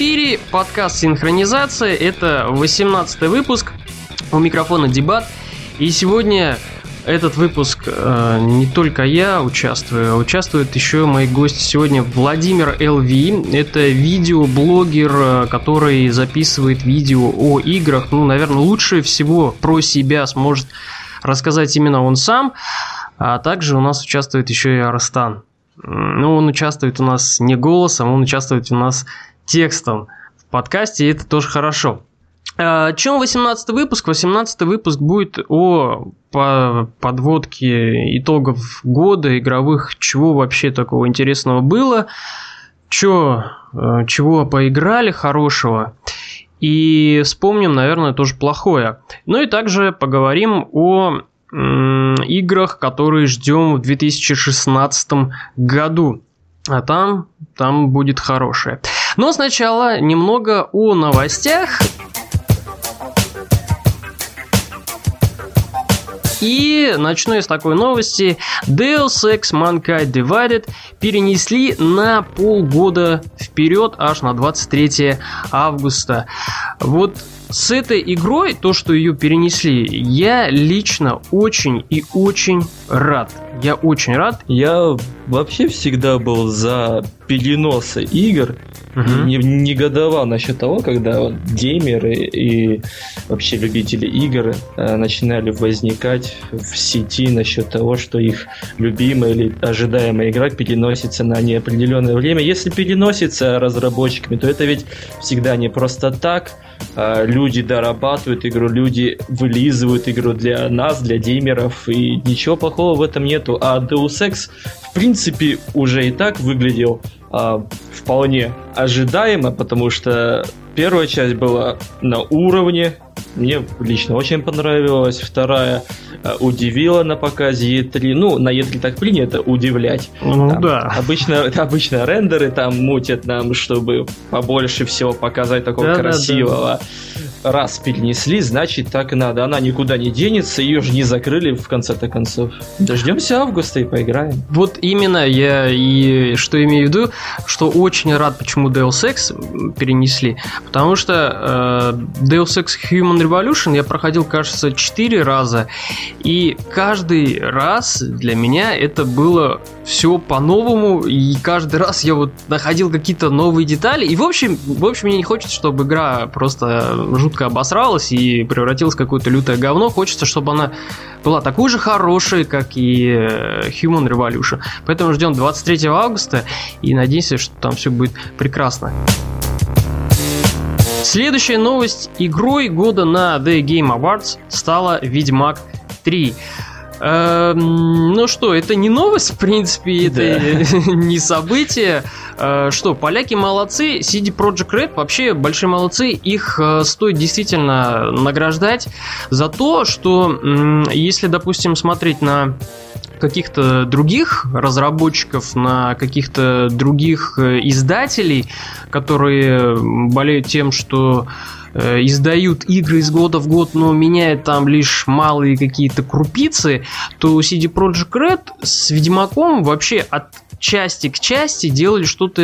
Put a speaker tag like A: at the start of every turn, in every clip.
A: эфире подкаст «Синхронизация». Это 18 выпуск. У микрофона дебат. И сегодня этот выпуск э, не только я участвую, а участвуют еще мои гости сегодня Владимир ЛВ. Это видеоблогер, э, который записывает видео о играх. Ну, наверное, лучше всего про себя сможет рассказать именно он сам. А также у нас участвует еще и Арстан. Ну, он участвует у нас не голосом, он участвует у нас текстом в подкасте, и это тоже хорошо. А, чем 18 выпуск? 18 выпуск будет о подводке итогов года игровых, чего вообще такого интересного было, чё, э, чего поиграли хорошего, и вспомним, наверное, тоже плохое. Ну и также поговорим о играх, которые ждем в 2016 году. А там, там будет хорошее. Но сначала немного о новостях. И начну я с такой новости. Deus Ex Mankind Divided перенесли на полгода вперед, аж на 23 августа. Вот с этой игрой, то, что ее перенесли, я лично очень и очень рад. Я очень рад.
B: Я вообще всегда был за переносы игр. Угу. Не, негодовал насчет того, когда вот геймеры и вообще любители игр э, начинали возникать в сети насчет того, что их любимая или ожидаемая игра переносится на неопределенное время. Если переносится разработчиками, то это ведь всегда не просто так. Э, люди дорабатывают игру, люди вылизывают игру для нас, для геймеров, и ничего плохого в этом нету. А Deus Ex, в принципе, уже и так выглядел а, вполне ожидаемо, потому что первая часть была на уровне, мне лично очень понравилась, вторая а, удивила на показе E3. Ну, на E3 так принято удивлять.
A: Ну там, да.
B: Обычно, обычно рендеры там мутят нам, чтобы побольше всего показать такого да, красивого. Да, да раз перенесли, значит так и надо. Она никуда не денется, ее же не закрыли в конце-то концов. Дождемся августа и поиграем.
A: Вот именно я и что имею в виду, что очень рад, почему Deus Ex перенесли, потому что э, Deus Ex Human Revolution я проходил, кажется, 4 раза, и каждый раз для меня это было все по-новому, и каждый раз я вот находил какие-то новые детали, и в общем, в общем мне не хочется, чтобы игра просто жутко обосралась и превратилась в какое-то лютое говно. Хочется, чтобы она была такой же хорошей, как и э, Human Revolution. Поэтому ждем 23 августа и надеемся, что там все будет прекрасно. Следующая новость. Игрой года на The Game Awards стала Ведьмак 3. Эм, ну что, это не новость, в принципе, это да. не событие. Э, что, поляки молодцы, CD Project Red вообще большие молодцы, их э, стоит действительно награждать за то, что если, допустим, смотреть на каких-то других разработчиков, на каких-то других э, издателей, которые болеют тем, что издают игры из года в год, но меняют там лишь малые какие-то крупицы, то CD Projekt Red с Ведьмаком вообще от части к части делали что-то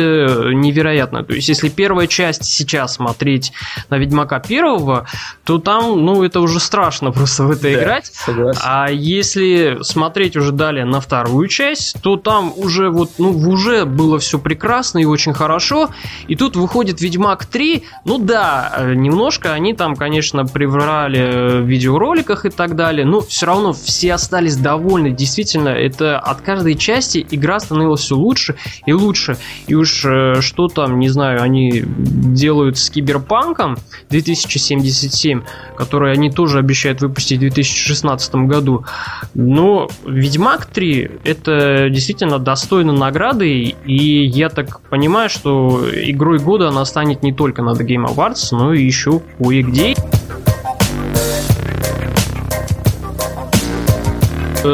A: невероятное. То есть, если первая часть сейчас смотреть на Ведьмака первого, то там, ну, это уже страшно просто в это да, играть. Согласен. А если смотреть уже далее на вторую часть, то там уже вот, ну, уже было все прекрасно и очень хорошо. И тут выходит Ведьмак 3. Ну да, немножко они там, конечно, приврали в видеороликах и так далее, но все равно все остались довольны. Действительно, это от каждой части игра становилась все лучше и лучше. И уж э, что там, не знаю, они делают с Киберпанком 2077, который они тоже обещают выпустить в 2016 году. Но Ведьмак 3 это действительно достойно награды, и я так понимаю, что игрой года она станет не только на The Game Awards, но и еще кое-где.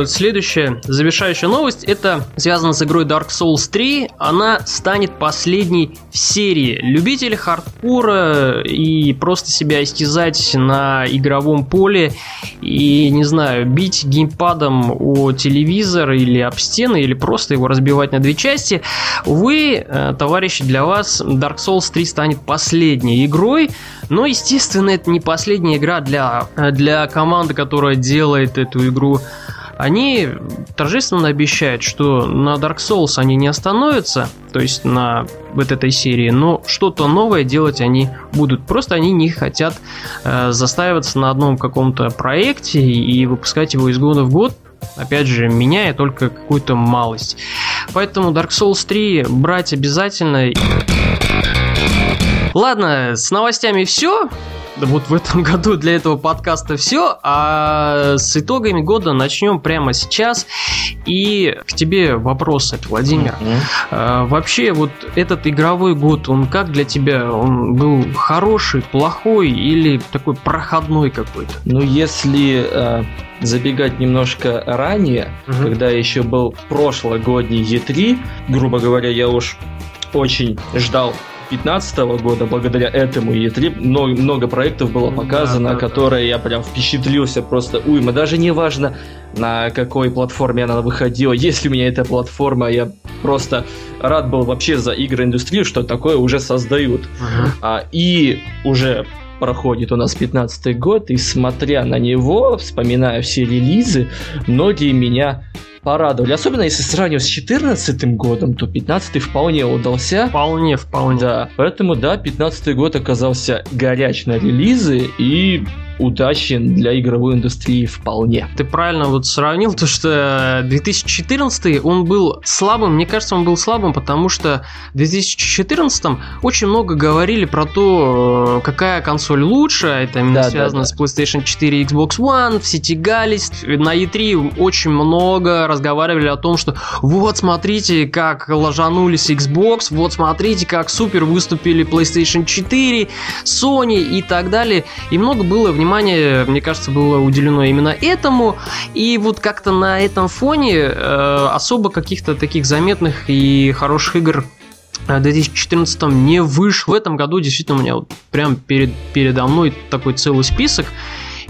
A: Следующая завершающая новость это связано с игрой Dark Souls 3. Она станет последней в серии. Любители хардкора и просто себя истязать на игровом поле и, не знаю, бить геймпадом о телевизор или об стены, или просто его разбивать на две части. Увы, э, товарищи, для вас Dark Souls 3 станет последней игрой, но, естественно, это не последняя игра для, э, для команды, которая делает эту игру они торжественно обещают, что на Dark Souls они не остановятся, то есть на вот этой серии, но что-то новое делать они будут. Просто они не хотят э, застаиваться на одном каком-то проекте и выпускать его из года в год, опять же, меняя только какую-то малость. Поэтому Dark Souls 3 брать обязательно. Ладно, с новостями все вот в этом году для этого подкаста все, а с итогами года начнем прямо сейчас. И к тебе вопрос от Владимир. Mm-hmm. А, вообще, вот этот игровой год, он как для тебя? Он был хороший, плохой или такой проходной какой-то?
B: Ну, если э, забегать немножко ранее, mm-hmm. когда еще был прошлогодний E3, грубо говоря, я уж очень ждал 2015 года, благодаря этому E3, много, много проектов было показано, да, да, которые да. я прям впечатлился просто уйма. Даже не важно, на какой платформе она выходила. Если у меня эта платформа, я просто рад был вообще за игры индустрию, что такое уже создают. Uh-huh. А, и уже проходит у нас 15 год, и смотря на него, вспоминая все релизы, многие меня порадовали. Особенно если сравнивать с 2014 годом, то 15 вполне удался.
A: Вполне, вполне.
B: Да, поэтому да, 15 год оказался горяч на релизы и удачен для игровой индустрии вполне.
A: Ты правильно вот сравнил, то что 2014 он был слабым, мне кажется, он был слабым, потому что в 2014 очень много говорили про то, какая консоль лучше, это именно да, связано да, да. с PlayStation 4 и Xbox One, все тягались, на E3 очень много разговаривали о том, что вот смотрите, как ложанулись Xbox, вот смотрите, как супер выступили PlayStation 4, Sony и так далее, и много было в внимание, мне кажется, было уделено именно этому. И вот как-то на этом фоне э, особо каких-то таких заметных и хороших игр в 2014 не вышло. В этом году действительно у меня вот прям перед, передо мной такой целый список.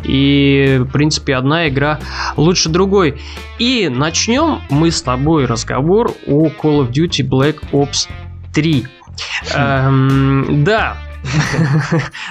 A: И, в принципе, одна игра лучше другой. И начнем мы с тобой разговор о Call of Duty Black Ops 3. Эм, да,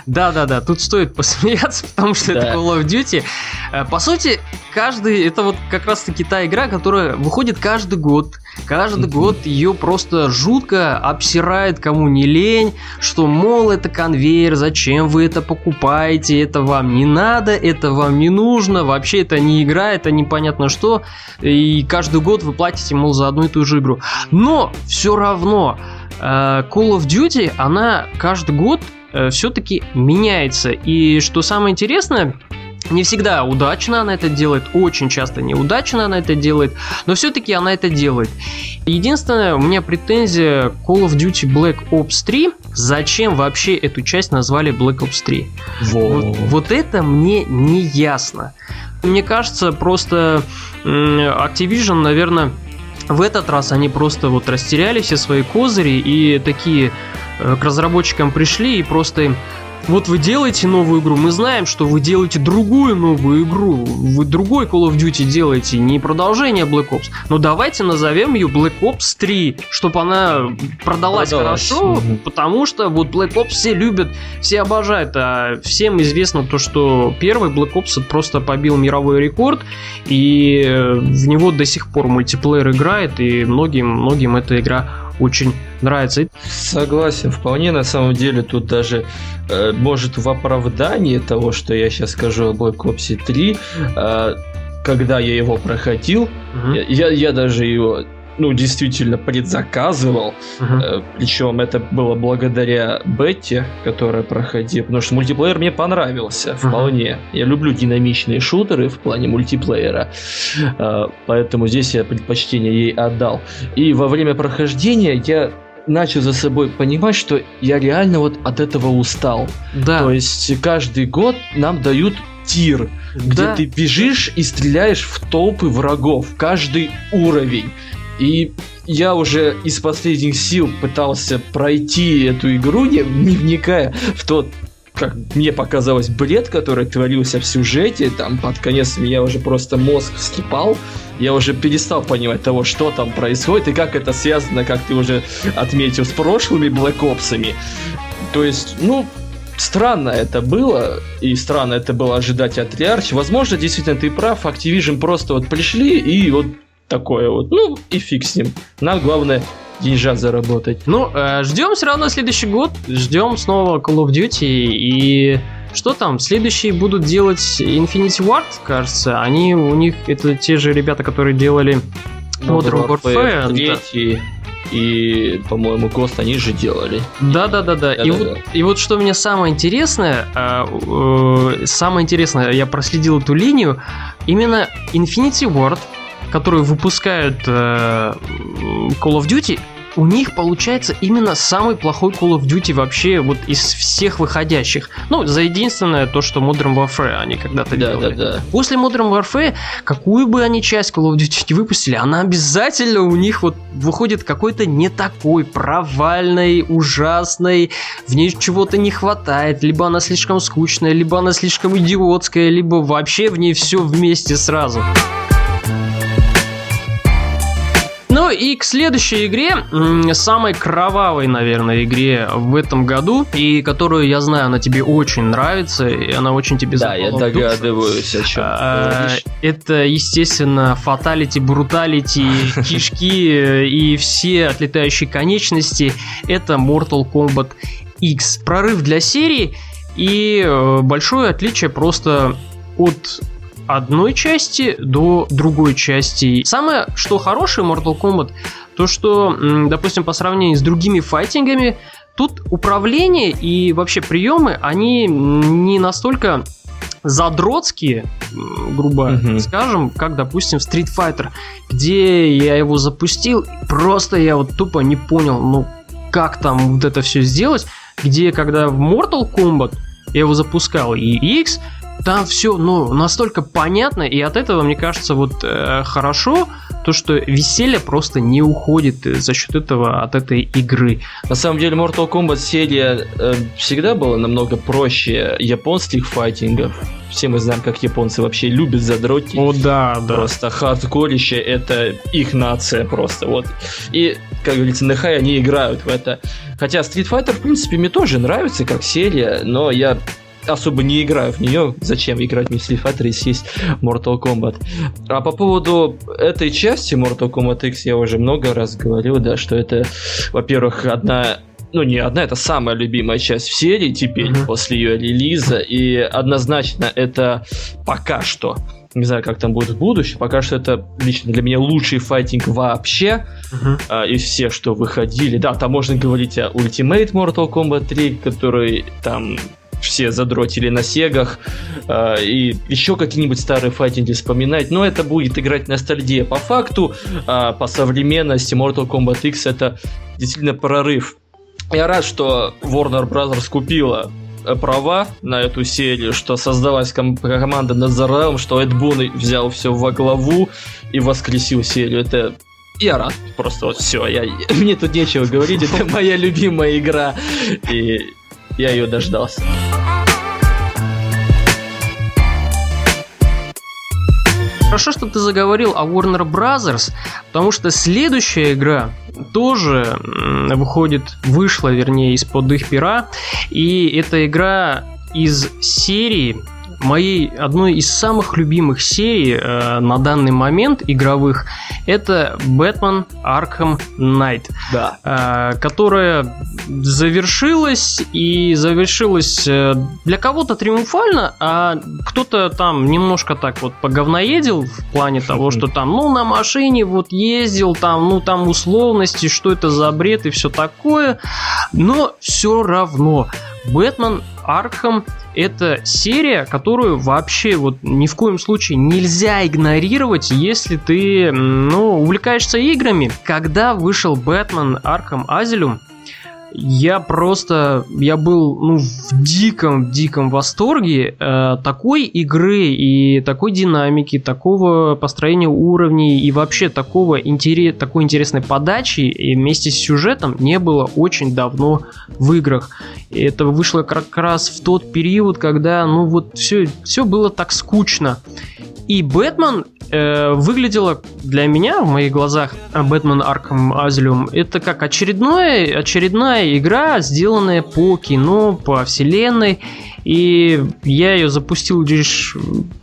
A: да-да-да, тут стоит посмеяться, потому что это Call of Duty. Э, по сути, каждый, это вот как раз-таки та игра, которая выходит каждый год. Каждый год ее просто жутко обсирает, кому не лень, что, мол, это конвейер, зачем вы это покупаете, это вам не надо, это вам не нужно, вообще это не игра, это непонятно что, и каждый год вы платите, мол, за одну и ту же игру. Но все равно Call of Duty, она каждый год э, все-таки меняется. И что самое интересное, не всегда удачно она это делает, очень часто неудачно она это делает, но все-таки она это делает. Единственное, у меня претензия Call of Duty Black Ops 3, зачем вообще эту часть назвали Black Ops 3? Вот, вот это мне не ясно. Мне кажется, просто Activision, наверное, в этот раз они просто вот растеряли все свои козыри и такие э, к разработчикам пришли и просто им вот вы делаете новую игру, мы знаем, что вы делаете другую новую игру, вы другой Call of Duty делаете, не продолжение Black Ops, но давайте назовем ее Black Ops 3, чтобы она продалась, продалась. хорошо, угу. потому что вот Black Ops все любят, все обожают, а всем известно то, что первый Black Ops просто побил мировой рекорд, и в него до сих пор мультиплеер играет, и многим, многим эта игра очень нравится.
B: Согласен, вполне на самом деле тут даже э, может в оправдании того, что я сейчас скажу о Black Ops 3, э, когда я его проходил, угу. я, я даже его ну, действительно предзаказывал. Uh-huh. Причем это было благодаря Бетте, которая проходила. Потому что мультиплеер мне понравился uh-huh. вполне. Я люблю динамичные шутеры в плане мультиплеера. Э, поэтому здесь я предпочтение ей отдал. И во время прохождения я начал за собой понимать, что я реально вот от этого устал.
A: Да.
B: То есть каждый год нам дают тир, где
A: Да.
B: ты бежишь и стреляешь в толпы врагов, каждый уровень. И я уже из последних сил пытался пройти эту игру, не, не вникая в тот как мне показалось, бред, который творился в сюжете, там под конец меня уже просто мозг вскипал, я уже перестал понимать того, что там происходит и как это связано, как ты уже отметил, с прошлыми Black Ops'ами. То есть, ну, странно это было, и странно это было ожидать от Rearch. Возможно, действительно, ты прав, Activision просто вот пришли и вот такое вот, ну и фиг с ним. Нам главное деньжат заработать.
A: Ну, э, ждем все равно следующий год, ждем снова Call of Duty и что там? Следующие будут делать Infinity Ward, кажется. Они у них это те же ребята, которые делали Modern Warfare. да.
B: третий и, по-моему, Ghost они же делали.
A: Да, да, да, да. И
B: Да-да-да.
A: вот, и вот что мне самое интересное, а, э, самое интересное, я проследил эту линию, именно Infinity Ward, который выпускают э, Call of Duty, у них получается именно самый плохой Call of Duty вообще вот из всех выходящих. Ну, за единственное то, что Modern Warfare они когда-то
B: Да, да,
A: делали.
B: да.
A: После Modern Warfare, какую бы они часть Call of Duty не выпустили, она обязательно у них вот выходит какой-то не такой, провальной, ужасной, в ней чего-то не хватает, либо она слишком скучная, либо она слишком идиотская, либо вообще в ней все вместе сразу. Ну и к следующей игре, самой кровавой, наверное, игре в этом году, и которую, я знаю, она тебе очень нравится, и она очень тебе
B: Да, я
A: душу.
B: догадываюсь, о чем
A: А, Это, естественно, фаталити, бруталити, кишки э, и все отлетающие конечности. Это Mortal Kombat X. Прорыв для серии и э, большое отличие просто от одной части до другой части. Самое, что хорошее Mortal Kombat, то что, допустим, по сравнению с другими файтингами, тут управление и вообще приемы, они не настолько задротские, грубо
B: Мгм.
A: скажем, как, допустим, Street Fighter, где я его запустил, просто я вот тупо не понял, ну, как там вот это все сделать, где, когда в Mortal Kombat я его запускал и X, там все, ну, настолько понятно, и от этого, мне кажется, вот э, хорошо, то, что веселье просто не уходит э, за счет этого от этой игры.
B: На самом деле Mortal Kombat серия э, всегда была намного проще японских файтингов. Все мы знаем, как японцы вообще любят задротить.
A: О, да, да.
B: Просто хардкорище это их нация просто. Вот. И, как говорится, на хай они играют в это. Хотя Street Fighter, в принципе, мне тоже нравится как серия, но я особо не играю в нее. Зачем играть в Street Fighter, если есть Mortal Kombat? А по поводу этой части Mortal Kombat X я уже много раз говорил, да, что это, во-первых, одна ну не одна, это самая любимая часть в серии теперь,
A: Мгм.
B: после ее релиза, и однозначно это пока что, не знаю, как там будет в будущем, пока что это лично для меня лучший файтинг вообще
A: Мгм.
B: а, из всех, что выходили. Да, там можно говорить о Ultimate Mortal Kombat 3, который там все задротили на сегах, а, и еще какие-нибудь старые файтинги вспоминать, но это будет играть ностальгия. По факту, а, по современности Mortal Kombat X это действительно прорыв. Я рад, что Warner Bros. купила э, права на эту серию, что создалась ком- команда над Зарелом, что Эд Бун взял все во главу и воскресил серию. Это я рад. Просто вот все. Я... Мне тут нечего говорить. Это моя любимая игра. И я ее дождался.
A: Хорошо, что ты заговорил о Warner Brothers, потому что следующая игра тоже выходит, вышла, вернее, из-под их пера, и эта игра из серии моей одной из самых любимых серий э, на данный момент игровых это Batman Arkham Knight
B: Да.
A: э, которая завершилась и завершилась э, для кого-то триумфально, а кто-то там немножко так вот поговноедил в плане того, что там, ну, на машине вот ездил, там, ну, там условности, что это за бред и все такое, но все равно Бэтмен Arkham это серия, которую вообще вот ни в коем случае нельзя игнорировать, если ты, ну, увлекаешься играми. Когда вышел Бэтмен Arkham Asylum, я просто, я был ну, в диком-диком восторге э, такой игры и такой динамики, такого построения уровней и вообще такого интерес, такой интересной подачи и вместе с сюжетом не было очень давно в играх. И это вышло как раз в тот период, когда, ну вот, все, все было так скучно. И Бэтмен э, выглядела для меня, в моих глазах, Бэтмен Arkham Asylum, это как очередное, очередная игра, сделанная по кино, по вселенной. И я ее запустил лишь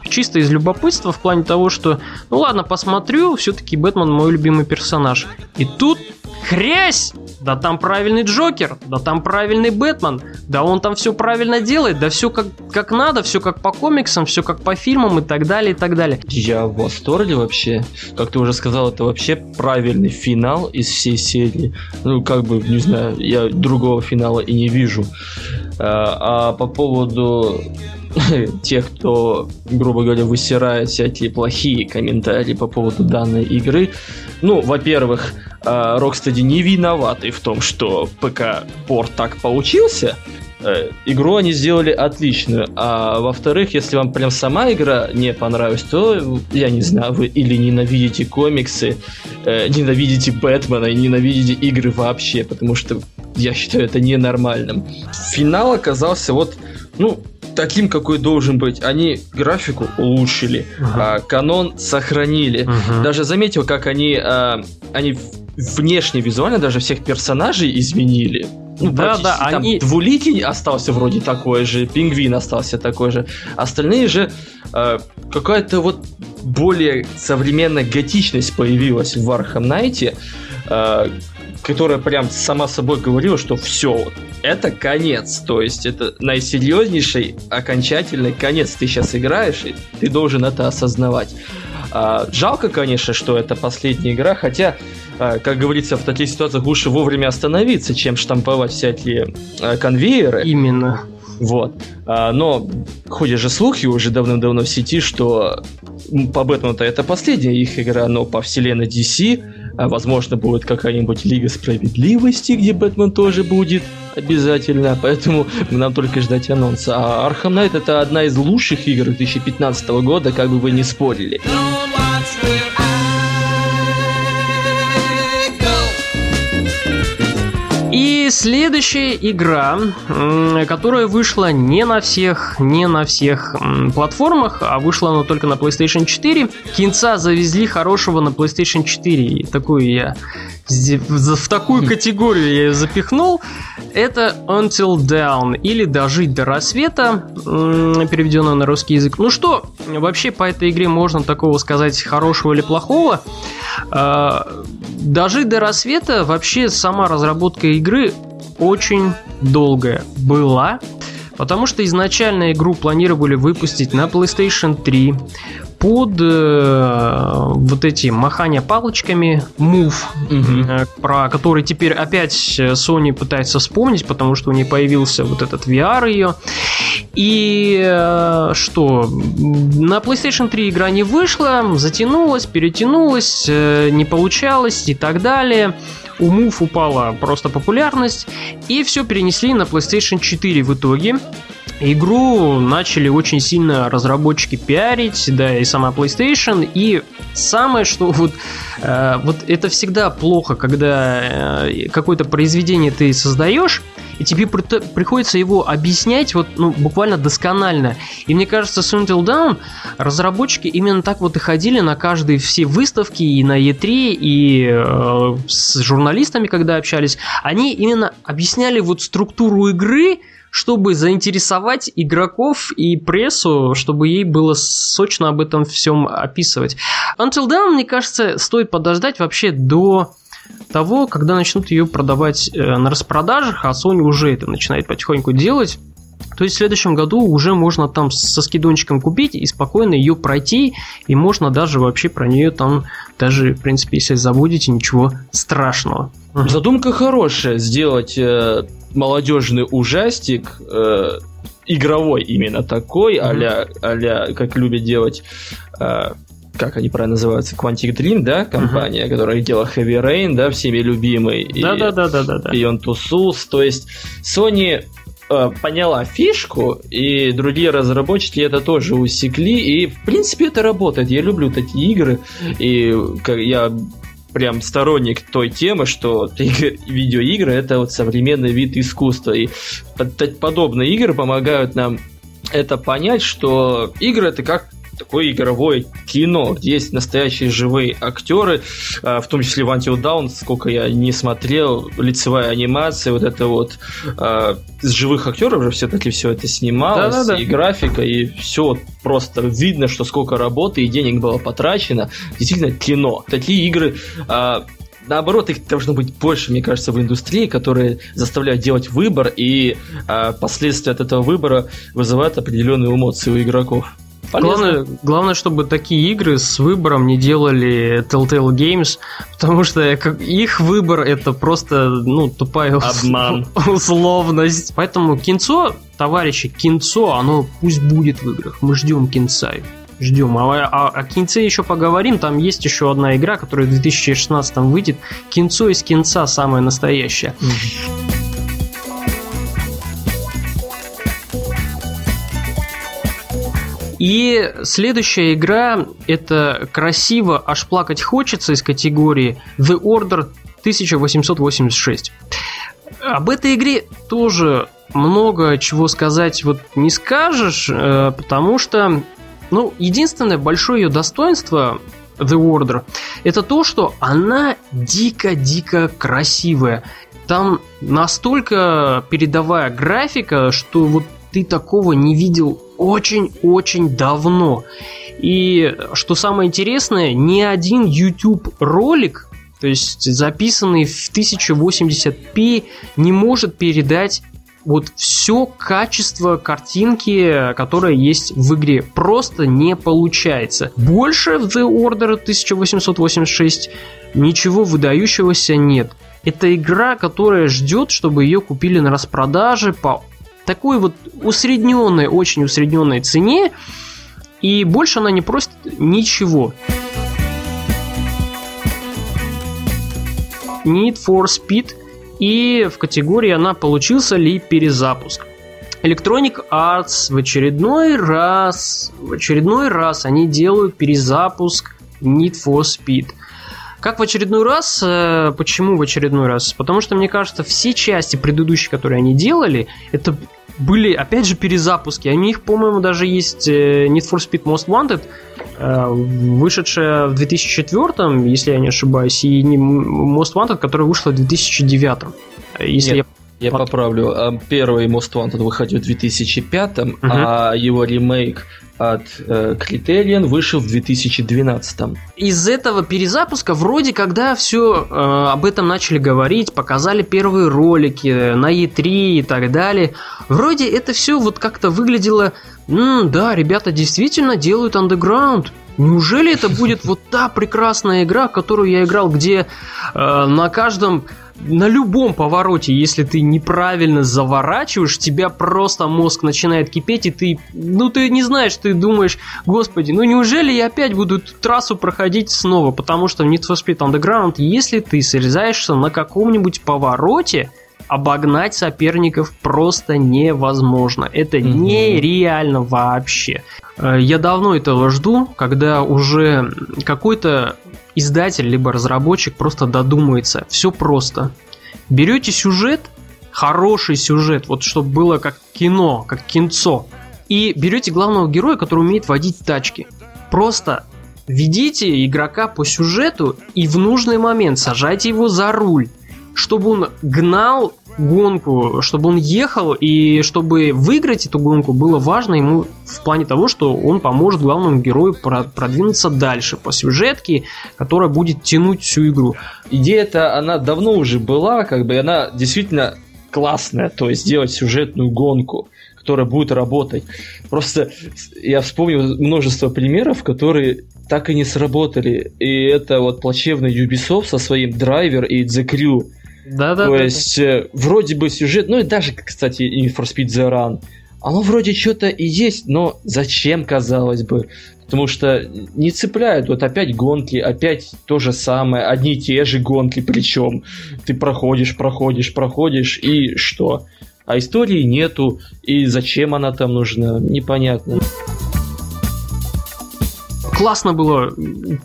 A: чисто из любопытства в плане того, что, ну ладно, посмотрю, все-таки Бэтмен мой любимый персонаж. И тут хрясь! Да там правильный Джокер, да там правильный Бэтмен, да он там все правильно делает, да все как, как надо, все как по комиксам, все как по фильмам и так далее, и так далее.
B: Я в восторге вообще. Как ты уже сказал, это вообще правильный финал из всей серии. Ну, как бы, не знаю, я другого финала и не вижу. А, а по поводу тех, кто, грубо говоря, высирает всякие плохие комментарии по поводу данной игры. Ну, во-первых, Rocksteady не виноваты в том, что ПК-порт так получился. Э, игру они сделали отличную. А во-вторых, если вам прям сама игра не понравилась, то, я не знаю, вы или ненавидите комиксы, э, ненавидите Бэтмена и ненавидите игры вообще, потому что я считаю это ненормальным. Финал оказался вот, ну, таким, какой должен быть. Они графику улучшили, uh-huh. а, канон сохранили. Uh-huh. Даже заметил, как они, а, они внешне визуально даже всех персонажей изменили. Ну, да, да, там они... Двуликий остался вроде такой же, Пингвин остался такой же. Остальные же э, какая-то вот более современная готичность появилась в Arkham Knight, э, которая прям сама собой говорила, что все, это конец. То есть это наисерьезнейший окончательный конец. Ты сейчас играешь, и ты должен это осознавать. А, жалко, конечно, что это последняя игра, хотя а, как говорится, в таких ситуациях лучше вовремя остановиться, чем штамповать всякие а, конвейеры.
A: Именно.
B: Вот. А, но ходят же слухи уже давным-давно в сети, что по Бэтмену-то это последняя их игра, но по вселенной DC, возможно, будет какая-нибудь Лига Справедливости, где Бэтмен тоже будет обязательно, поэтому нам только ждать анонса. А Arkham Knight это одна из лучших игр 2015 года, как бы вы не спорили.
A: Следующая игра, которая вышла не на всех, не на всех платформах, а вышла она только на PlayStation 4. Кинца завезли хорошего на PlayStation 4. И такую я в такую категорию я ее запихнул. Это Until Dawn или Дожить до рассвета, переведенное на русский язык. Ну что, вообще по этой игре можно такого сказать хорошего или плохого? Дожить до рассвета вообще сама разработка игры очень долгая была. Потому что изначально игру планировали выпустить на PlayStation 3 под э, вот эти махания палочками Move, угу. э, про который теперь опять Sony пытается вспомнить, потому что у нее появился вот этот VR ее. И э, что? На PlayStation 3 игра не вышла, затянулась, перетянулась, э, не получалось и так далее у Move упала просто популярность, и все перенесли на PlayStation 4 в итоге. Игру начали очень сильно разработчики пиарить, да, и сама PlayStation. И самое, что вот, э, вот это всегда плохо, когда э, какое-то произведение ты создаешь, и тебе при, приходится его объяснять вот, ну, буквально досконально. И мне кажется, с Until Dawn разработчики именно так вот и ходили на каждые все выставки и на E3, и э, с журналистами, когда общались. Они именно объясняли вот структуру игры, чтобы заинтересовать игроков и прессу, чтобы ей было сочно об этом всем описывать. Until Dawn, мне кажется, стоит подождать вообще до того, когда начнут ее продавать э, на распродажах, а Sony уже это начинает потихоньку делать. То есть в следующем году уже можно там со скидончиком купить и спокойно ее пройти, и можно даже вообще про нее там, даже, в принципе, если забудете, ничего страшного.
B: Задумка хорошая, сделать э, молодежный ужастик, э, игровой именно такой, mm-hmm. а-ля, а как любят делать э, как они правильно называются, Quantic Dream, да, компания, uh-huh. которая делала Heavy Rain, да, всеми любимый.
A: Да, да, да, да, да, да.
B: Beyond Two Souls. То есть Sony э, поняла фишку, и другие разработчики это тоже усекли, и в принципе это работает. Я люблю такие игры, и как, я прям сторонник той темы, что видеоигры это вот современный вид искусства. И подобные игры помогают нам это понять, что игры это как такое игровое кино, где есть настоящие живые актеры, а, в том числе в Until Dawn, сколько я не смотрел, лицевая анимация, вот это вот а, с живых актеров же все-таки все это снималось, да, да, да. и графика, и все просто видно, что сколько работы и денег было потрачено. Действительно, кино. Такие игры а, наоборот, их должно быть больше, мне кажется, в индустрии, которые заставляют делать выбор, и э, последствия от этого выбора вызывают определенные эмоции у игроков.
A: Главное, главное, чтобы такие игры с выбором не делали Telltale Games, потому что их выбор это просто ну тупая
B: обман,
A: условность. Поэтому кинцо, товарищи, кинцо, оно пусть будет в играх. Мы ждем кинца. Ждем. А, а о кинце еще поговорим. Там есть еще одна игра, которая в 2016 выйдет. Кинцо из кинца самое настоящее. Mm-hmm. И следующая игра это красиво аж плакать хочется из категории The Order 1886. Об этой игре тоже много чего сказать вот не скажешь, э, потому что, ну, единственное большое ее достоинство The Order это то, что она дико-дико красивая. Там настолько передовая графика, что вот ты такого не видел очень-очень давно. И что самое интересное, ни один YouTube ролик, то есть записанный в 1080p, не может передать вот все качество картинки, которое есть в игре, просто не получается. Больше в The Order 1886 ничего выдающегося нет. Это игра, которая ждет, чтобы ее купили на распродаже по такой вот усредненной, очень усредненной цене, и больше она не просит ничего. Need for Speed, и в категории она получился ли перезапуск. Electronic Arts в очередной раз, в очередной раз они делают перезапуск Need for Speed. Как в очередной раз? Э, почему в очередной раз? Потому что, мне кажется, все части предыдущие, которые они делали, это были, опять же, перезапуски. У них, по-моему, даже есть э, Need for Speed Most Wanted, э, вышедшая в 2004, если я не ошибаюсь, и Most Wanted, которая вышла в 2009. Если
B: Нет. я я поправлю. А первый Most Wanted выходил в 2005, uh-huh. а его ремейк от э, Criterion вышел в 2012.
A: Из этого перезапуска вроде когда все э, об этом начали говорить, показали первые ролики на E3 и так далее. Вроде это все вот как-то выглядело, М, да, ребята действительно делают Underground. Неужели это будет вот та прекрасная игра, которую я играл, где э, на каждом на любом повороте, если ты неправильно заворачиваешь, тебя просто мозг начинает кипеть, и ты, ну ты не знаешь, ты думаешь, господи, ну неужели я опять буду эту трассу проходить снова, потому что в Need for Speed Underground, если ты срезаешься на каком-нибудь повороте, обогнать соперников просто невозможно. Это mm-hmm. нереально вообще. Э, я давно этого жду, когда уже какой-то издатель либо разработчик просто додумается. Все просто. Берете сюжет, хороший сюжет, вот чтобы было как кино, как кинцо, и берете главного героя, который умеет водить тачки. Просто ведите игрока по сюжету и в нужный момент сажайте его за руль, чтобы он гнал гонку, чтобы он ехал, и чтобы выиграть эту гонку, было важно ему в плане того, что он поможет главному герою продвинуться дальше по сюжетке, которая будет тянуть всю игру.
B: Идея-то, она давно уже была, как бы она действительно классная, то есть сделать сюжетную гонку, которая будет работать. Просто я вспомнил множество примеров, которые так и не сработали. И это вот плачевный Ubisoft со своим драйвер и The Crew
A: да, да.
B: То
A: да,
B: есть, да. Э, вроде бы сюжет, ну и даже, кстати, и for Speed The Run. оно вроде что-то и есть, но зачем, казалось бы? Потому что не цепляют. Вот опять гонки, опять то же самое, одни и те же гонки, причем ты проходишь, проходишь, проходишь, и что? А истории нету, и зачем она там нужна, непонятно
A: классно было.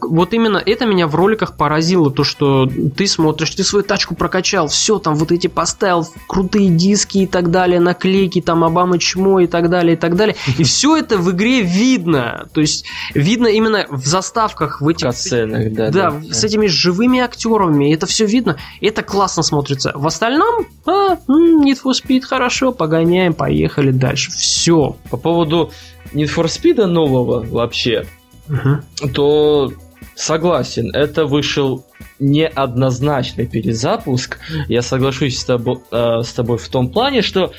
A: Вот именно это меня в роликах поразило, то, что ты смотришь, ты свою тачку прокачал, все, там вот эти поставил, крутые диски и так далее, наклейки, там Обама чмо и так далее, и так далее. И все это в игре видно. То есть видно именно в заставках, в этих...
B: Сценах, да,
A: да, да, с этими живыми актерами. Это все видно. Это классно смотрится. В остальном, а, Need for Speed, хорошо, погоняем, поехали дальше. Все.
B: По поводу Need for Speed нового вообще, угу. то согласен, это вышел неоднозначный перезапуск. Я соглашусь с тобой, э, с тобой в том плане, что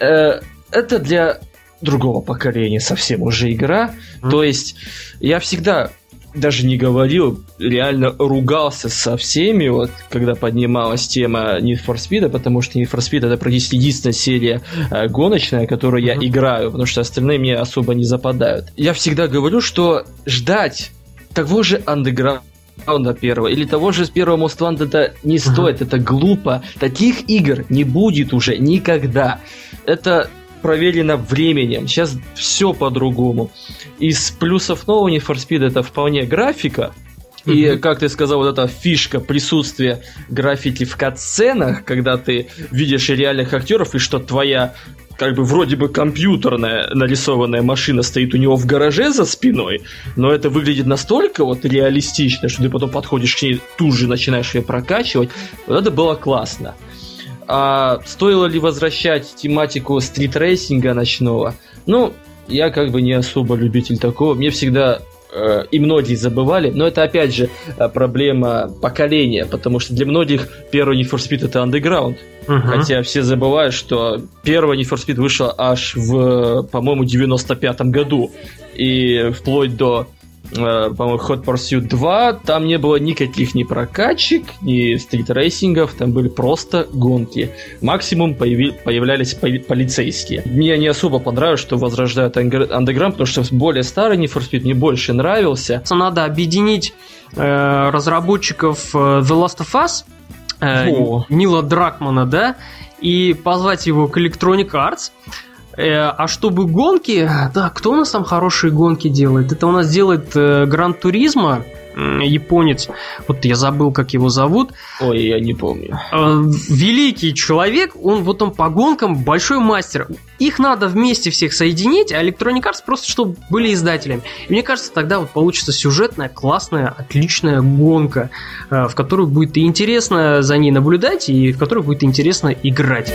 B: э, это для другого поколения совсем уже игра. Mm. То есть я всегда даже не говорил, реально ругался со всеми, вот, когда поднималась тема Need for Speed, потому что Need for Speed это практически единственная серия э, гоночная, которую mm-hmm. я играю, потому что остальные мне особо не западают. Я всегда говорю, что ждать того же андеграунда первого или того же первого Most Wanted это не стоит, uh-huh. это глупо. Таких игр не будет уже никогда. Это проверено временем. Сейчас все по-другому. Из плюсов нового Need for Speed это вполне графика. Mm-hmm. И, как ты сказал, вот эта фишка присутствия граффити в катсценах, когда ты видишь реальных актеров, и что твоя как бы вроде бы компьютерная нарисованная машина стоит у него в гараже за спиной, но это выглядит настолько вот реалистично, что ты потом подходишь к ней, тут же начинаешь ее прокачивать. Вот это было классно. А стоило ли возвращать тематику стритрейсинга ночного? Ну, я как бы не особо любитель такого. Мне всегда э, и многие забывали, но это опять же э, проблема поколения, потому что для многих первый Need for Speed это Underground. Uh-huh. Хотя все забывают, что первый Need for Speed вышел аж в, по-моему, 95-м году. И вплоть до по-моему, Hot Pursuit 2, там не было никаких ни прокачек, ни стритрейсингов, там были просто гонки. Максимум появи- появлялись поли- полицейские. Мне не особо понравилось, что возрождают Underground, потому что более старый Need for Speed мне больше нравился.
A: Надо объединить э, разработчиков э, The Last of Us, э, Нила Дракмана, да, и позвать его к Electronic Arts, Э, а чтобы гонки, да, кто у нас там хорошие гонки делает? Это у нас делает э, Гран Туризма, японец, вот я забыл, как его зовут.
B: Ой, я не помню.
A: Э, великий человек, он вот он по гонкам большой мастер. Их надо вместе всех соединить, а Electronic Arts просто чтобы были издателями. И мне кажется, тогда вот получится сюжетная, классная, отличная гонка, в которую будет интересно за ней наблюдать, и в которую будет интересно играть.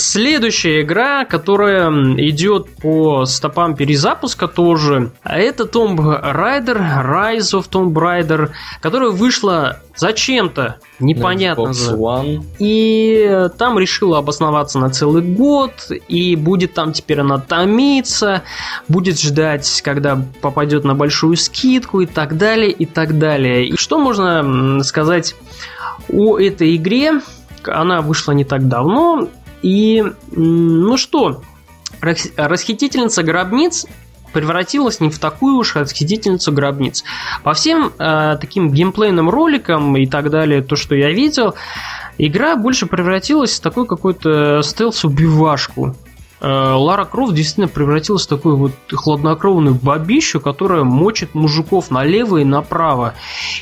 A: Следующая игра, которая идет по стопам перезапуска тоже, а это Tomb Raider, Rise of Tomb Raider, которая вышла зачем-то, непонятно.
B: One.
A: И там решила обосноваться на целый год, и будет там теперь она томиться, будет ждать, когда попадет на большую скидку и так далее, и так далее. И что можно сказать о этой игре? Она вышла не так давно, и, ну что, расхитительница гробниц превратилась не в такую уж расхитительницу гробниц. По всем э, таким геймплейным роликам и так далее, то, что я видел, игра больше превратилась в такую какую-то стелс-убивашку. Э, Лара Крофт действительно превратилась в такую вот хладнокровную бабищу, которая мочит мужиков налево и направо.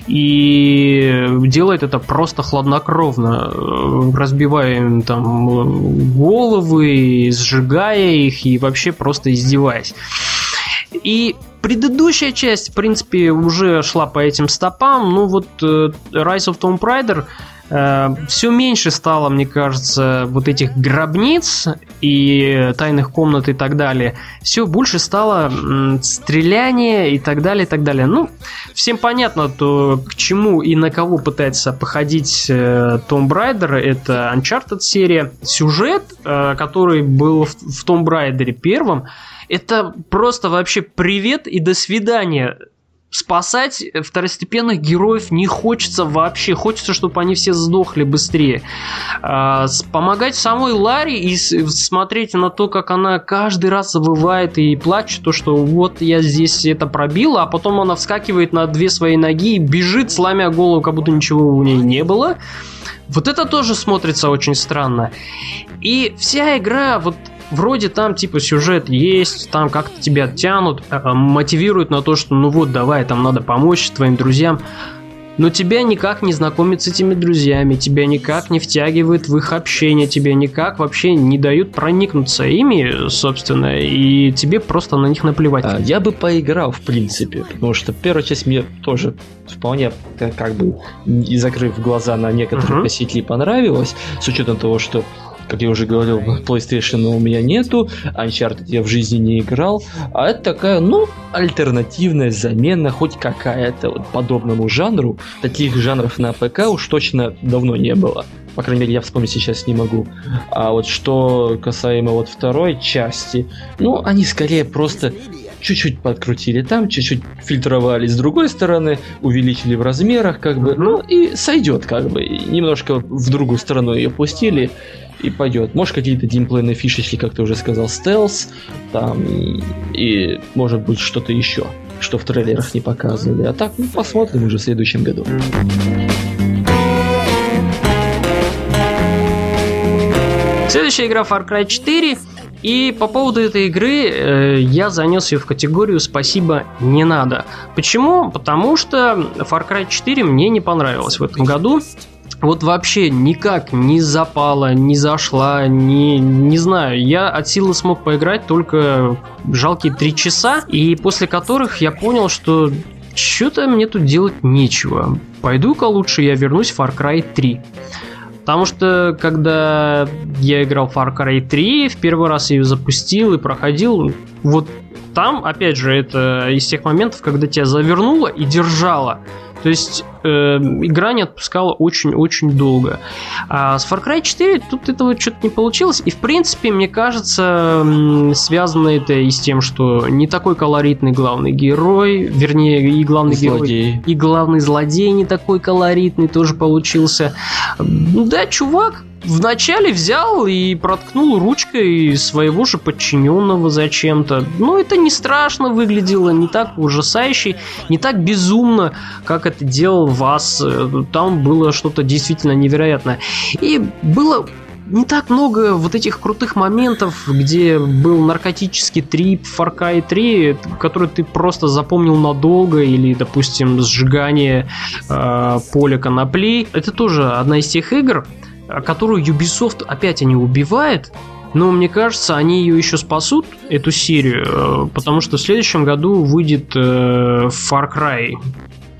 A: И делает это просто хладнокровно, э, разбивая им там головы, сжигая их и вообще просто издеваясь. И предыдущая часть, в принципе, уже шла по этим стопам. Ну вот э, Rise of Tomb Raider Э, все меньше стало, мне кажется, вот этих гробниц и тайных комнат и так далее. Все больше стало стреляния и так далее, и так далее. Ну, всем понятно, то к чему и на кого пытается походить э, Том Брайдер. Это Uncharted серия. Сюжет, э, который был в, Том Брайдере первом, это просто вообще привет и до свидания спасать второстепенных героев не хочется вообще. Хочется, чтобы они все сдохли быстрее. А, помогать самой Ларе и смотреть на то, как она каждый раз завывает и плачет, то, что вот я здесь это пробила, а потом она вскакивает на две свои ноги и бежит, сломя голову, как будто ничего у нее не было. Вот это тоже смотрится очень странно. И вся игра, вот вроде там типа сюжет есть, там как-то тебя тянут, э, мотивируют на то, что ну вот давай, там надо помочь твоим друзьям. Но тебя никак не знакомят с этими друзьями, тебя никак не втягивают в их общение, тебя никак вообще не дают проникнуться ими, собственно, и тебе просто на них наплевать. А,
B: я бы поиграл, в принципе, потому что первая часть мне тоже вполне, как бы, и закрыв глаза на некоторые uh-huh. косяки, понравилась, с учетом того, что как я уже говорил, PlayStation у меня нету, Uncharted я в жизни не играл, а это такая, ну, альтернативная замена, хоть какая-то вот подобному жанру. Таких жанров на ПК уж точно давно не было. По крайней мере, я вспомнить сейчас не могу. А вот что касаемо вот второй части, ну, они скорее просто чуть-чуть подкрутили там, чуть-чуть фильтровали с другой стороны, увеличили в размерах, как бы, ну и сойдет, как бы. немножко в другую сторону ее пустили, и пойдет. Может, какие-то геймплейные фишечки, как ты уже сказал, стелс, там, и может быть что-то еще, что в трейлерах не показывали. А так, ну, посмотрим уже в следующем году.
A: Следующая игра Far Cry 4. И по поводу этой игры э, я занес ее в категорию «Спасибо, не надо». Почему? Потому что Far Cry 4 мне не понравилось в этом году вот вообще никак не запала, не зашла, не, не знаю. Я от силы смог поиграть только жалкие три часа, и после которых я понял, что что-то мне тут делать нечего. Пойду-ка лучше я вернусь в Far Cry 3. Потому что, когда я играл в Far Cry 3, в первый раз ее запустил и проходил, вот там, опять же, это из тех моментов, когда тебя завернуло и держало. То есть э, игра не отпускала очень-очень долго. А с Far Cry 4 тут этого что-то не получилось. И в принципе, мне кажется, связано это и с тем, что не такой колоритный главный герой, вернее, и главный злодей. герой, и главный злодей не такой колоритный тоже получился. Да, чувак, вначале взял и проткнул ручкой своего же подчиненного зачем-то. Ну, это не страшно выглядело, не так ужасающе, не так безумно, как это делал вас. Там было что-то действительно невероятное. И было не так много вот этих крутых моментов, где был наркотический трип Far Cry 3, который ты просто запомнил надолго, или, допустим, сжигание э, поля конопли. Это тоже одна из тех игр, которую Ubisoft опять они убивает, но мне кажется, они ее еще спасут, эту серию, э, потому что в следующем году выйдет э, Far Cry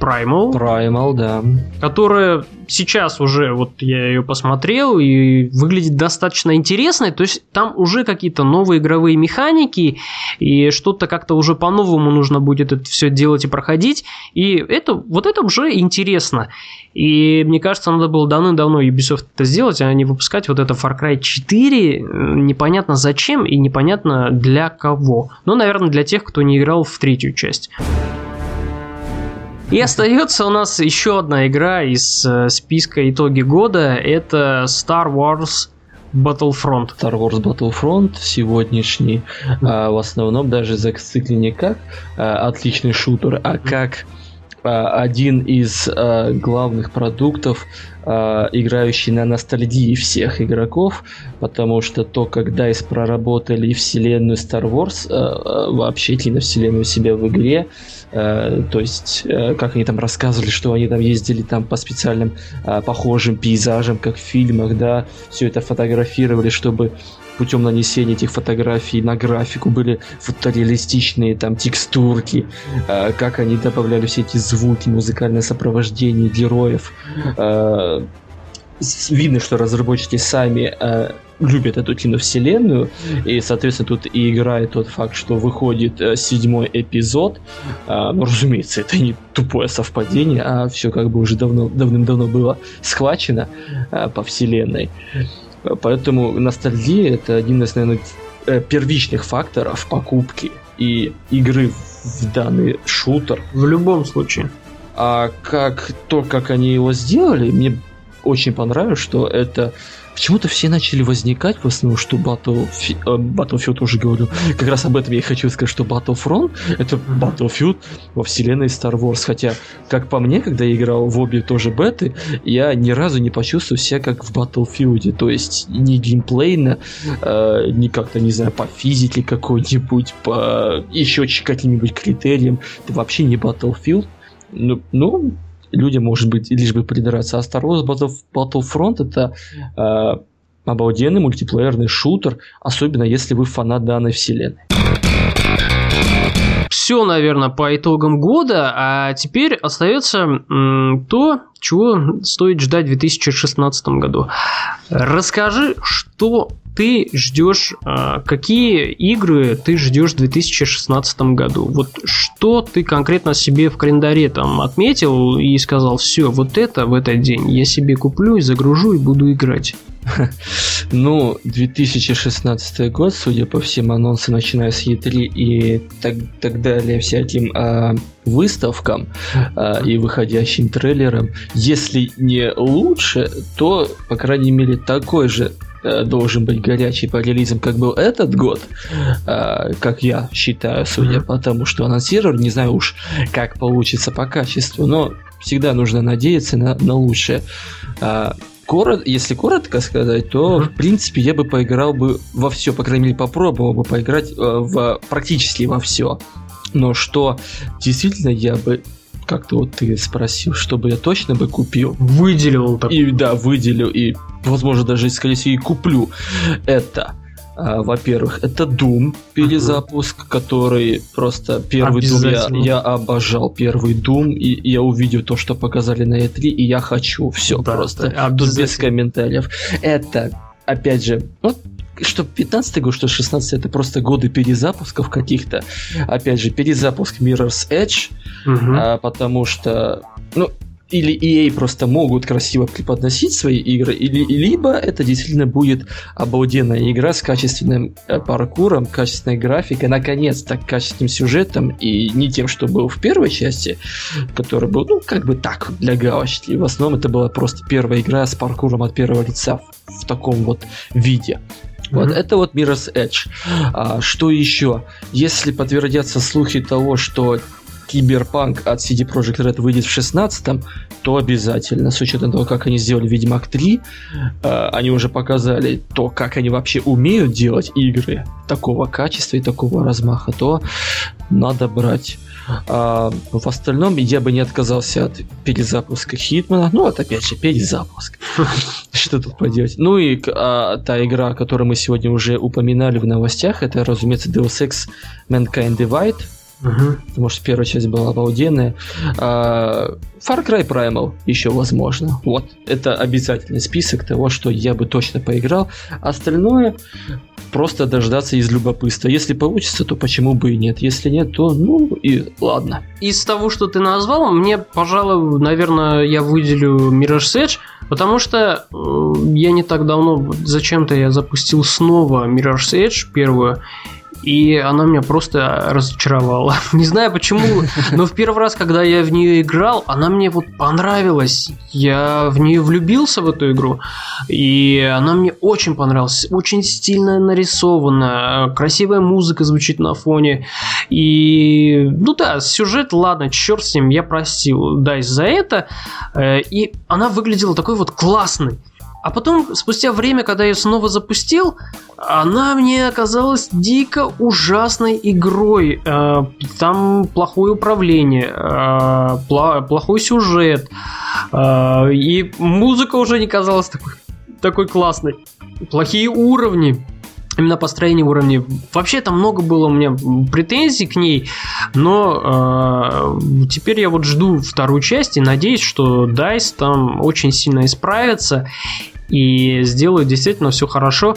A: Primal.
B: Primal, да.
A: Которая сейчас уже, вот я ее посмотрел, и выглядит достаточно интересной. То есть там уже какие-то новые игровые механики, и что-то как-то уже по-новому нужно будет это все делать и проходить. И это, вот это уже интересно. И мне кажется, надо было давно-давно Ubisoft это сделать, а не выпускать вот это Far Cry 4 непонятно зачем и непонятно для кого. Ну, наверное, для тех, кто не играл в третью часть. И остается у нас еще одна игра из э, списка итоги года. Это Star Wars Battlefront.
B: Star Wars Battlefront сегодняшний а, в основном даже зациклен не как а, отличный шутер, а как а, один из а, главных продуктов, а, играющий на ностальгии всех игроков, потому что то, когда DICE проработали вселенную Star Wars, а, а, вообще киновселенную себя в игре, Э, то есть, э, как они там рассказывали, что они там ездили там по специальным э, похожим пейзажам, как в фильмах, да, все это фотографировали, чтобы путем нанесения этих фотографий на графику были фотореалистичные там текстурки, как они добавляли все эти звуки, музыкальное сопровождение героев. Видно, что разработчики сами любят эту киновселенную, и, соответственно, тут и играет тот факт, что выходит э, седьмой эпизод. Э, ну, разумеется, это не тупое совпадение, а все как бы уже давно, давным-давно было схвачено э, по вселенной. Поэтому ностальгия это один из, наверное, э, первичных факторов покупки и игры в данный шутер.
A: В любом случае.
B: А как то, как они его сделали, мне очень понравилось, что это Почему-то все начали возникать в основном, что Battlefield, э, Battlefield уже говорю, как раз об этом я и хочу сказать, что Battlefront это Battlefield во вселенной Star Wars. Хотя, как по мне, когда я играл в обе тоже беты, я ни разу не почувствовал себя как в Battlefield. То есть ни геймплейно, э, ни как-то, не знаю, по физике какой-нибудь, по еще каким-нибудь критериям. Это вообще не Battlefield. Ну, ну, людям, может быть, лишь бы придраться. А Star Wars Battlefront это э, обалденный мультиплеерный шутер, особенно если вы фанат данной вселенной.
A: Все, наверное, по итогам года, а теперь остается то, чего стоит ждать в 2016 году. Расскажи, что ты ждешь, а, какие игры ты ждешь в 2016 году? Вот что ты конкретно себе в календаре там отметил и сказал, все, вот это в этот день я себе куплю и загружу и буду играть?
B: Ну, 2016 год, судя по всем анонсам, начиная с E3 и так, так далее, всяким э, выставкам э, и выходящим трейлерам, если не лучше, то, по крайней мере, такой же Э, должен быть горячий по релизам, как был этот год, э, как я считаю, судя по тому, что анонсировали. Не знаю уж, как получится по качеству, но всегда нужно надеяться на, на лучшее. Э, корот, если коротко сказать, то, в принципе, я бы поиграл бы во все, по крайней мере, попробовал бы поиграть в практически во все. Но что действительно я бы как-то вот ты спросил, чтобы я точно бы купил.
A: Выделил
B: так. И да, выделил, и, возможно, даже, скорее всего, и куплю это. А, во-первых, это Doom перезапуск, uh-huh. который просто первый Doom я, я обожал первый Doom, и, я увидел то, что показали на E3, и я хочу все да, просто. Тут без комментариев. Это, опять же, вот что 15 год, что 16 это просто годы перезапусков каких-то. Опять же, перезапуск Mirror's Edge, угу. а, потому что, ну, или EA просто могут красиво преподносить свои игры, или, либо это действительно будет обалденная игра с качественным э, паркуром, качественной графикой, наконец-то качественным сюжетом, и не тем, что был в первой части, который был, ну, как бы так, для галочки. В основном это была просто первая игра с паркуром от первого лица в, в таком вот виде. Вот, mm-hmm. это вот Mirror's Edge. А, что еще? Если подтвердятся слухи того, что Киберпанк от CD Projekt Red выйдет в 16 то обязательно, с учетом того, как они сделали Ведьмак 3, э, они уже показали то, как они вообще умеют делать игры такого качества и такого размаха, то надо брать. А, в остальном я бы не отказался от перезапуска Хитмана. Ну, вот опять же, перезапуск. Что тут поделать? Ну и а, та игра, которую мы сегодня уже упоминали в новостях, это, разумеется, Deus Ex Mankind Divide. Угу. Потому что первая часть была обалденная. А, Far Cry Primal еще возможно. Вот, это обязательный список того, что я бы точно поиграл. Остальное просто дождаться из любопытства. Если получится, то почему бы и нет. Если нет, то ну и ладно.
A: Из того, что ты назвал, мне, пожалуй, наверное, я выделю Mirror's Edge, потому что я не так давно, зачем-то я запустил снова Mirror's Edge первую, и она меня просто разочаровала. Не знаю почему, но в первый раз, когда я в нее играл, она мне вот понравилась. Я в нее влюбился в эту игру, и она мне очень понравилась. Очень стильно нарисована, красивая музыка звучит на фоне. И, ну да, сюжет, ладно, черт с ним, я простил, да, из-за это. Э, и она выглядела такой вот классной. А потом, спустя время, когда я снова запустил, она мне оказалась дико ужасной игрой. Э, там плохое управление, э, плохой сюжет, э, и музыка уже не казалась такой, такой классной. Плохие уровни именно построение уровней. Вообще там много было у меня претензий к ней, но э, теперь я вот жду вторую часть и надеюсь, что DICE там очень сильно исправится и сделают действительно все хорошо.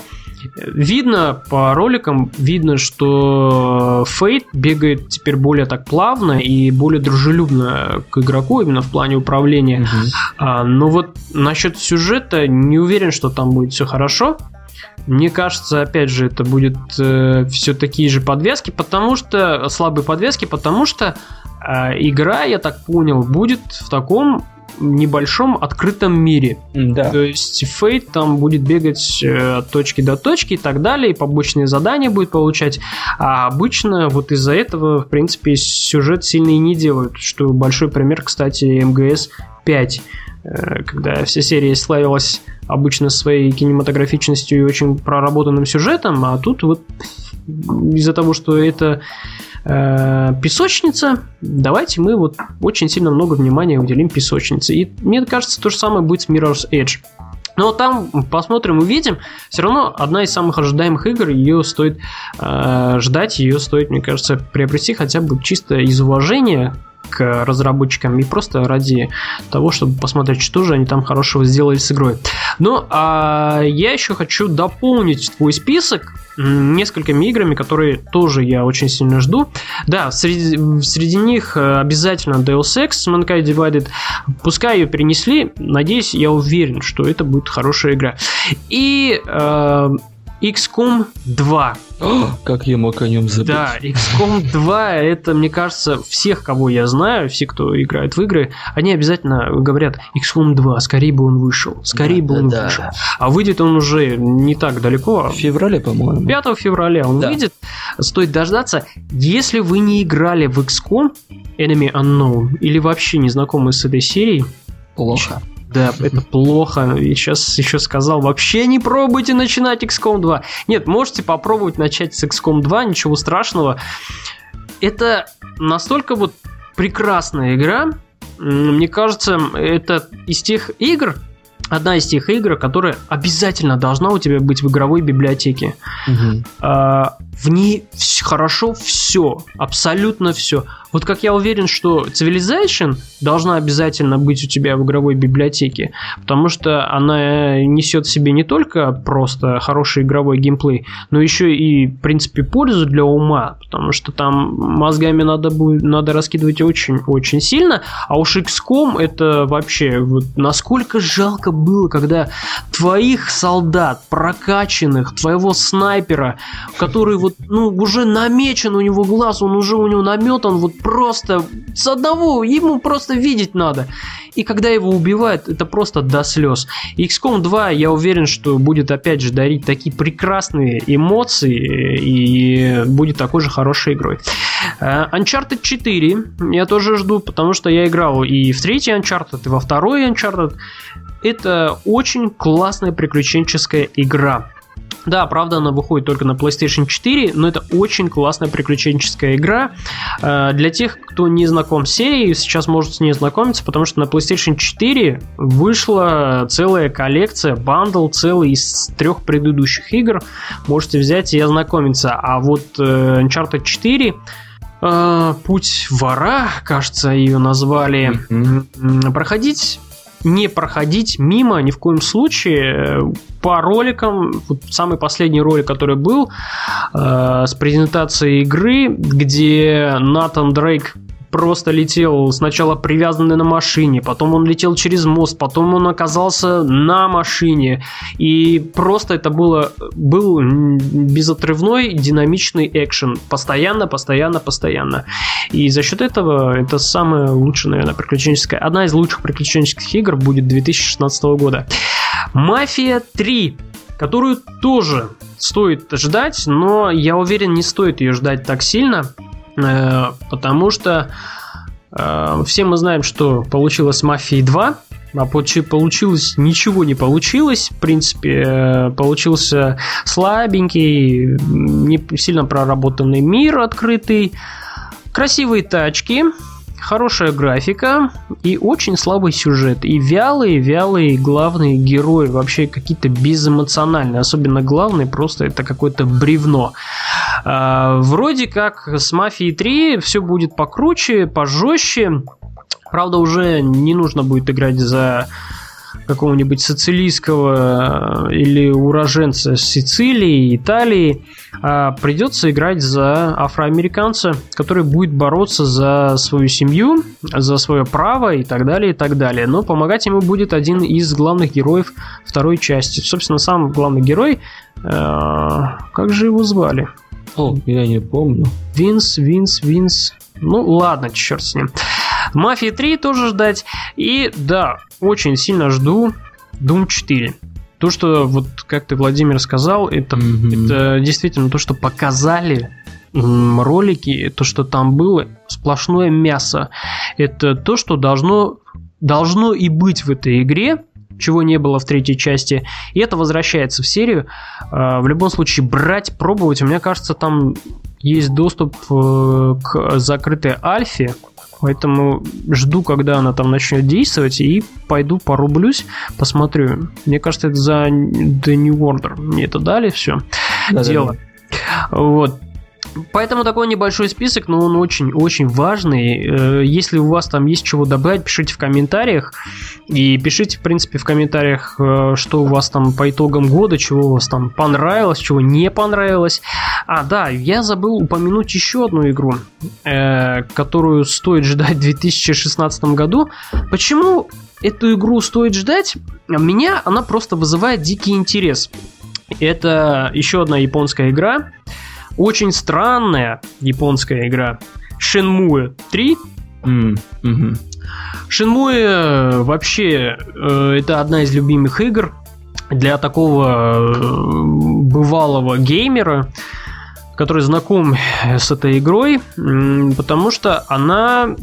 A: Видно по роликам, видно, что Фейт бегает теперь более так плавно и более дружелюбно к игроку именно в плане управления. Угу. А, но вот насчет сюжета не уверен, что там будет все хорошо. Мне кажется, опять же, это будет э, все такие же подвески, потому что слабые подвески, потому что э, игра, я так понял, будет в таком небольшом открытом мире.
B: Да.
A: То есть Фейт там будет бегать э, от точки до точки и так далее, и побочные задания будет получать. А обычно вот из-за этого, в принципе, сюжет сильно и не делают. Что большой пример, кстати, МГС 5 э, когда вся серия славилась обычно своей кинематографичностью и очень проработанным сюжетом, а тут вот из-за того, что это песочница, давайте мы вот очень сильно много внимания уделим песочнице. И мне кажется, то же самое будет с Mirror's Edge. Но там посмотрим, увидим. Все равно одна из самых ожидаемых игр, ее стоит э, ждать, ее стоит, мне кажется, приобрести хотя бы чисто из уважения к разработчикам и просто ради того, чтобы посмотреть, что же они там хорошего сделали с игрой. Ну, а я еще хочу дополнить твой список несколькими играми, которые тоже я очень сильно жду. Да, среди, среди них э, обязательно Deus Ex Mankind Divided. Пускай ее перенесли, надеюсь, я уверен, что это будет хорошая игра. И э, XCOM 2.
B: как я мог о нем забыть?
A: Да, XCOM 2 это, мне кажется, всех, кого я знаю, все, кто играет в игры, они обязательно говорят XCOM 2, скорее бы он вышел, скорее да, бы он да, вышел. Да. А выйдет он уже не так далеко.
B: В феврале, по-моему.
A: 5 февраля он да. выйдет. Стоит дождаться. Если вы не играли в XCOM Enemy Unknown или вообще не знакомы с этой серией,
B: плохо.
A: Да, это плохо. И сейчас еще сказал, вообще не пробуйте начинать XCOM 2. Нет, можете попробовать начать с XCOM 2, ничего страшного. Это настолько вот прекрасная игра. Мне кажется, это из тех игр, одна из тех игр, которая обязательно должна у тебя быть в игровой библиотеке. Угу. А, в ней хорошо все, абсолютно все. Вот как я уверен, что Civilization должна обязательно быть у тебя в игровой библиотеке, потому что она несет в себе не только просто хороший игровой геймплей, но еще и, в принципе, пользу для ума, потому что там мозгами надо будет, надо раскидывать очень-очень сильно, а уж XCOM это вообще, вот насколько жалко было, когда твоих солдат, прокачанных, твоего снайпера, который вот, ну, уже намечен у него глаз, он уже у него наметан, вот просто с одного, ему просто видеть надо. И когда его убивают, это просто до слез. XCOM 2, я уверен, что будет опять же дарить такие прекрасные эмоции и будет такой же хорошей игрой. Э, Uncharted 4 я тоже жду, потому что я играл и в третий Uncharted, и во второй Uncharted. Это очень классная приключенческая игра. Да, правда, она выходит только на PlayStation 4, но это очень классная приключенческая игра. Э, для тех, кто не знаком с серией, сейчас может с ней знакомиться, потому что на PlayStation 4 вышла целая коллекция, бандл целый из трех предыдущих игр. Можете взять и ознакомиться. А вот э, Uncharted 4 э, Путь вора, кажется, ее назвали. Mm-hmm. Проходить не проходить мимо ни в коем случае. По роликам, вот самый последний ролик, который был э, с презентацией игры, где Натан Дрейк просто летел сначала привязанный на машине, потом он летел через мост, потом он оказался на машине. И просто это было, был безотрывной динамичный экшен. Постоянно, постоянно, постоянно. И за счет этого это самая лучшая, наверное, приключенческая... Одна из лучших приключенческих игр будет 2016 года. Мафия 3 которую тоже стоит ждать, но я уверен, не стоит ее ждать так сильно, потому что э, все мы знаем, что получилось с Мафией 2, а получилось ничего не получилось. В принципе, э, получился слабенький, не сильно проработанный мир открытый, красивые тачки, хорошая графика и очень слабый сюжет. И вялые-вялые главные герои, вообще какие-то безэмоциональные. Особенно главный, просто это какое-то бревно. А, вроде как с Мафией 3 все будет покруче, пожестче. Правда, уже не нужно будет играть за какого-нибудь сицилийского э, или уроженца Сицилии, Италии, а придется играть за афроамериканца, который будет бороться за свою семью, за свое право и так далее, и так далее. Но помогать ему будет один из главных героев второй части. Собственно, сам главный герой, э, как же его звали?
B: О, я не помню.
A: Винс, Винс, Винс. Ну ладно, черт с ним. Мафия 3 тоже ждать. И да, очень сильно жду Doom 4. То, что вот как ты, Владимир, сказал, это, mm-hmm. это действительно то, что показали ролики, то, что там было, сплошное мясо. Это то, что должно, должно и быть в этой игре, чего не было в третьей части. И это возвращается в серию. А, в любом случае, брать, пробовать. Мне кажется, там есть доступ э, к закрытой альфе. Поэтому жду, когда она там начнет действовать, и пойду порублюсь, посмотрю. Мне кажется, это за The New Order. Мне это дали, все. Да, дело. Да, да. Вот. Поэтому такой небольшой список, но он очень-очень важный. Э, если у вас там есть чего добавить, пишите в комментариях. И пишите, в принципе, в комментариях, э, что у вас там по итогам года, чего у вас там понравилось, чего не понравилось. А, да, я забыл упомянуть еще одну игру, э, которую стоит ждать в 2016 году. Почему эту игру стоит ждать? Меня она просто вызывает дикий интерес. Это еще одна японская игра. Очень странная японская игра. Shenmue 3. Mm, mm-hmm. Shenmue вообще э, это одна из любимых игр для такого э, бывалого геймера, который знаком с этой игрой, потому что она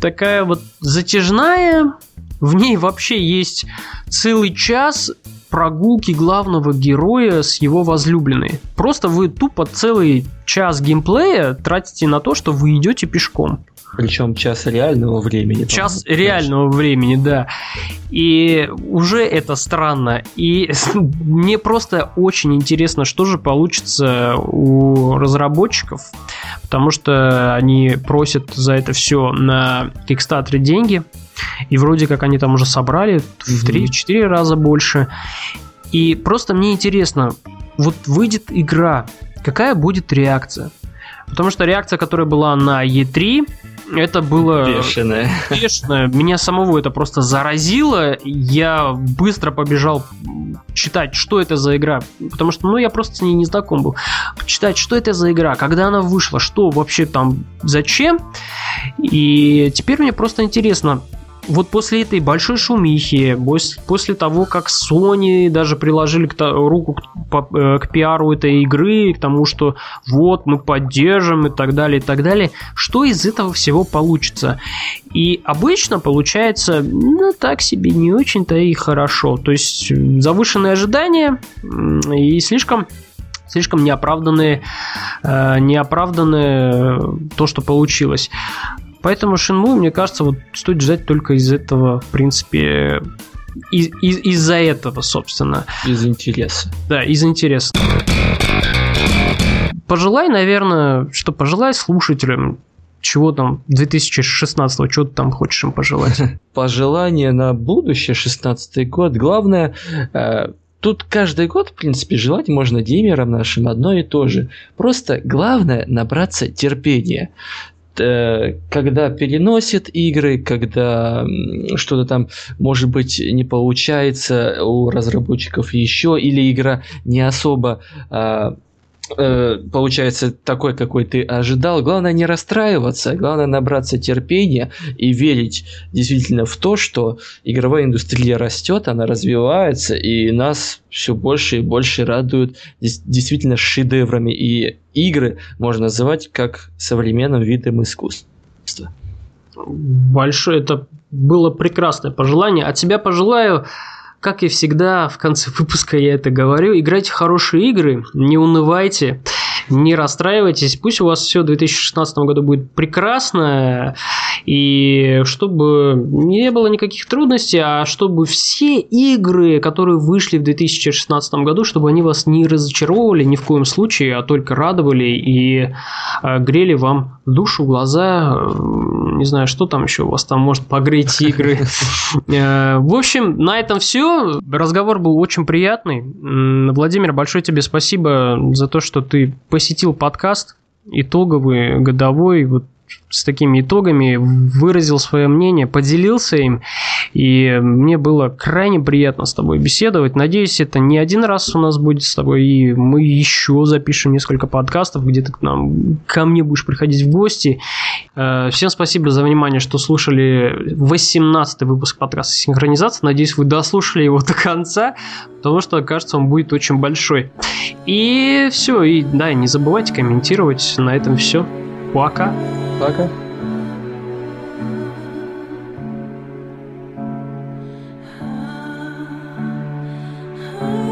A: такая вот затяжная, в ней вообще есть целый час прогулки главного героя с его возлюбленной. Просто вы тупо целый час геймплея тратите на то, что вы идете пешком.
B: Причем час реального времени.
A: Час реального дальше. времени, да. И уже это странно. И мне просто очень интересно, что же получится у разработчиков. Потому что они просят за это все на Kickstarter деньги. И вроде как они там уже собрали в 3-4 раза больше. И просто мне интересно, вот выйдет игра, какая будет реакция? Потому что реакция, которая была на E3, это было...
B: Бешеное.
A: Бешеное. Меня самого это просто заразило. Я быстро побежал читать, что это за игра. Потому что, ну, я просто с ней не знаком был. Читать, что это за игра, когда она вышла, что вообще там, зачем. И теперь мне просто интересно, вот после этой большой шумихи, после того, как Sony даже приложили к, руку к, э, к пиару этой игры, к тому, что вот мы поддержим и так далее, и так далее, что из этого всего получится? И обычно получается, ну, так себе, не очень-то и хорошо. То есть завышенные ожидания и слишком слишком неоправданные, э, неоправданные то, что получилось. Поэтому Shenmue, мне кажется, вот стоит ждать только из этого, в принципе, из, из, из-за этого, собственно.
B: Из интереса.
A: Да, из интереса. Пожелай, наверное, что пожелай слушателям, чего там 2016 чего ты там хочешь им пожелать?
B: Пожелание на будущее, 16 год. Главное, э, Тут каждый год, в принципе, желать можно геймерам нашим одно и то же. Просто главное набраться терпения. Э, когда переносит игры, когда что-то там, может быть, не получается у разработчиков еще, или игра не особо а, э, получается такой, какой ты ожидал. Главное не расстраиваться, главное набраться терпения и верить действительно в то, что игровая индустрия растет, она развивается, и нас все больше и больше радуют действительно шедеврами. И игры можно называть как современным видом искусства.
A: Большое это было прекрасное пожелание. От тебя пожелаю как и всегда, в конце выпуска я это говорю. Играйте хорошие игры, не унывайте, не расстраивайтесь. Пусть у вас все в 2016 году будет прекрасно. и чтобы не было никаких трудностей, а чтобы все игры, которые вышли в 2016 году, чтобы они вас не разочаровывали ни в коем случае, а только радовали и э, грели вам душу, глаза, э, не знаю, что там еще у вас там может погреть игры. Э, в общем, на этом все. Разговор был очень приятный. Владимир, большое тебе спасибо за то, что ты посетил подкаст итоговый, годовой, вот с такими итогами, выразил свое мнение, поделился им, и мне было крайне приятно с тобой беседовать. Надеюсь, это не один раз у нас будет с тобой, и мы еще запишем несколько подкастов, где ты к нам, ко мне будешь приходить в гости. Э, всем спасибо за внимание, что слушали 18 выпуск подкаста «Синхронизация». Надеюсь, вы дослушали его до конца, потому что, кажется, он будет очень большой. И все, и да, не забывайте комментировать. На этом все. Пока.
B: Пока.
C: The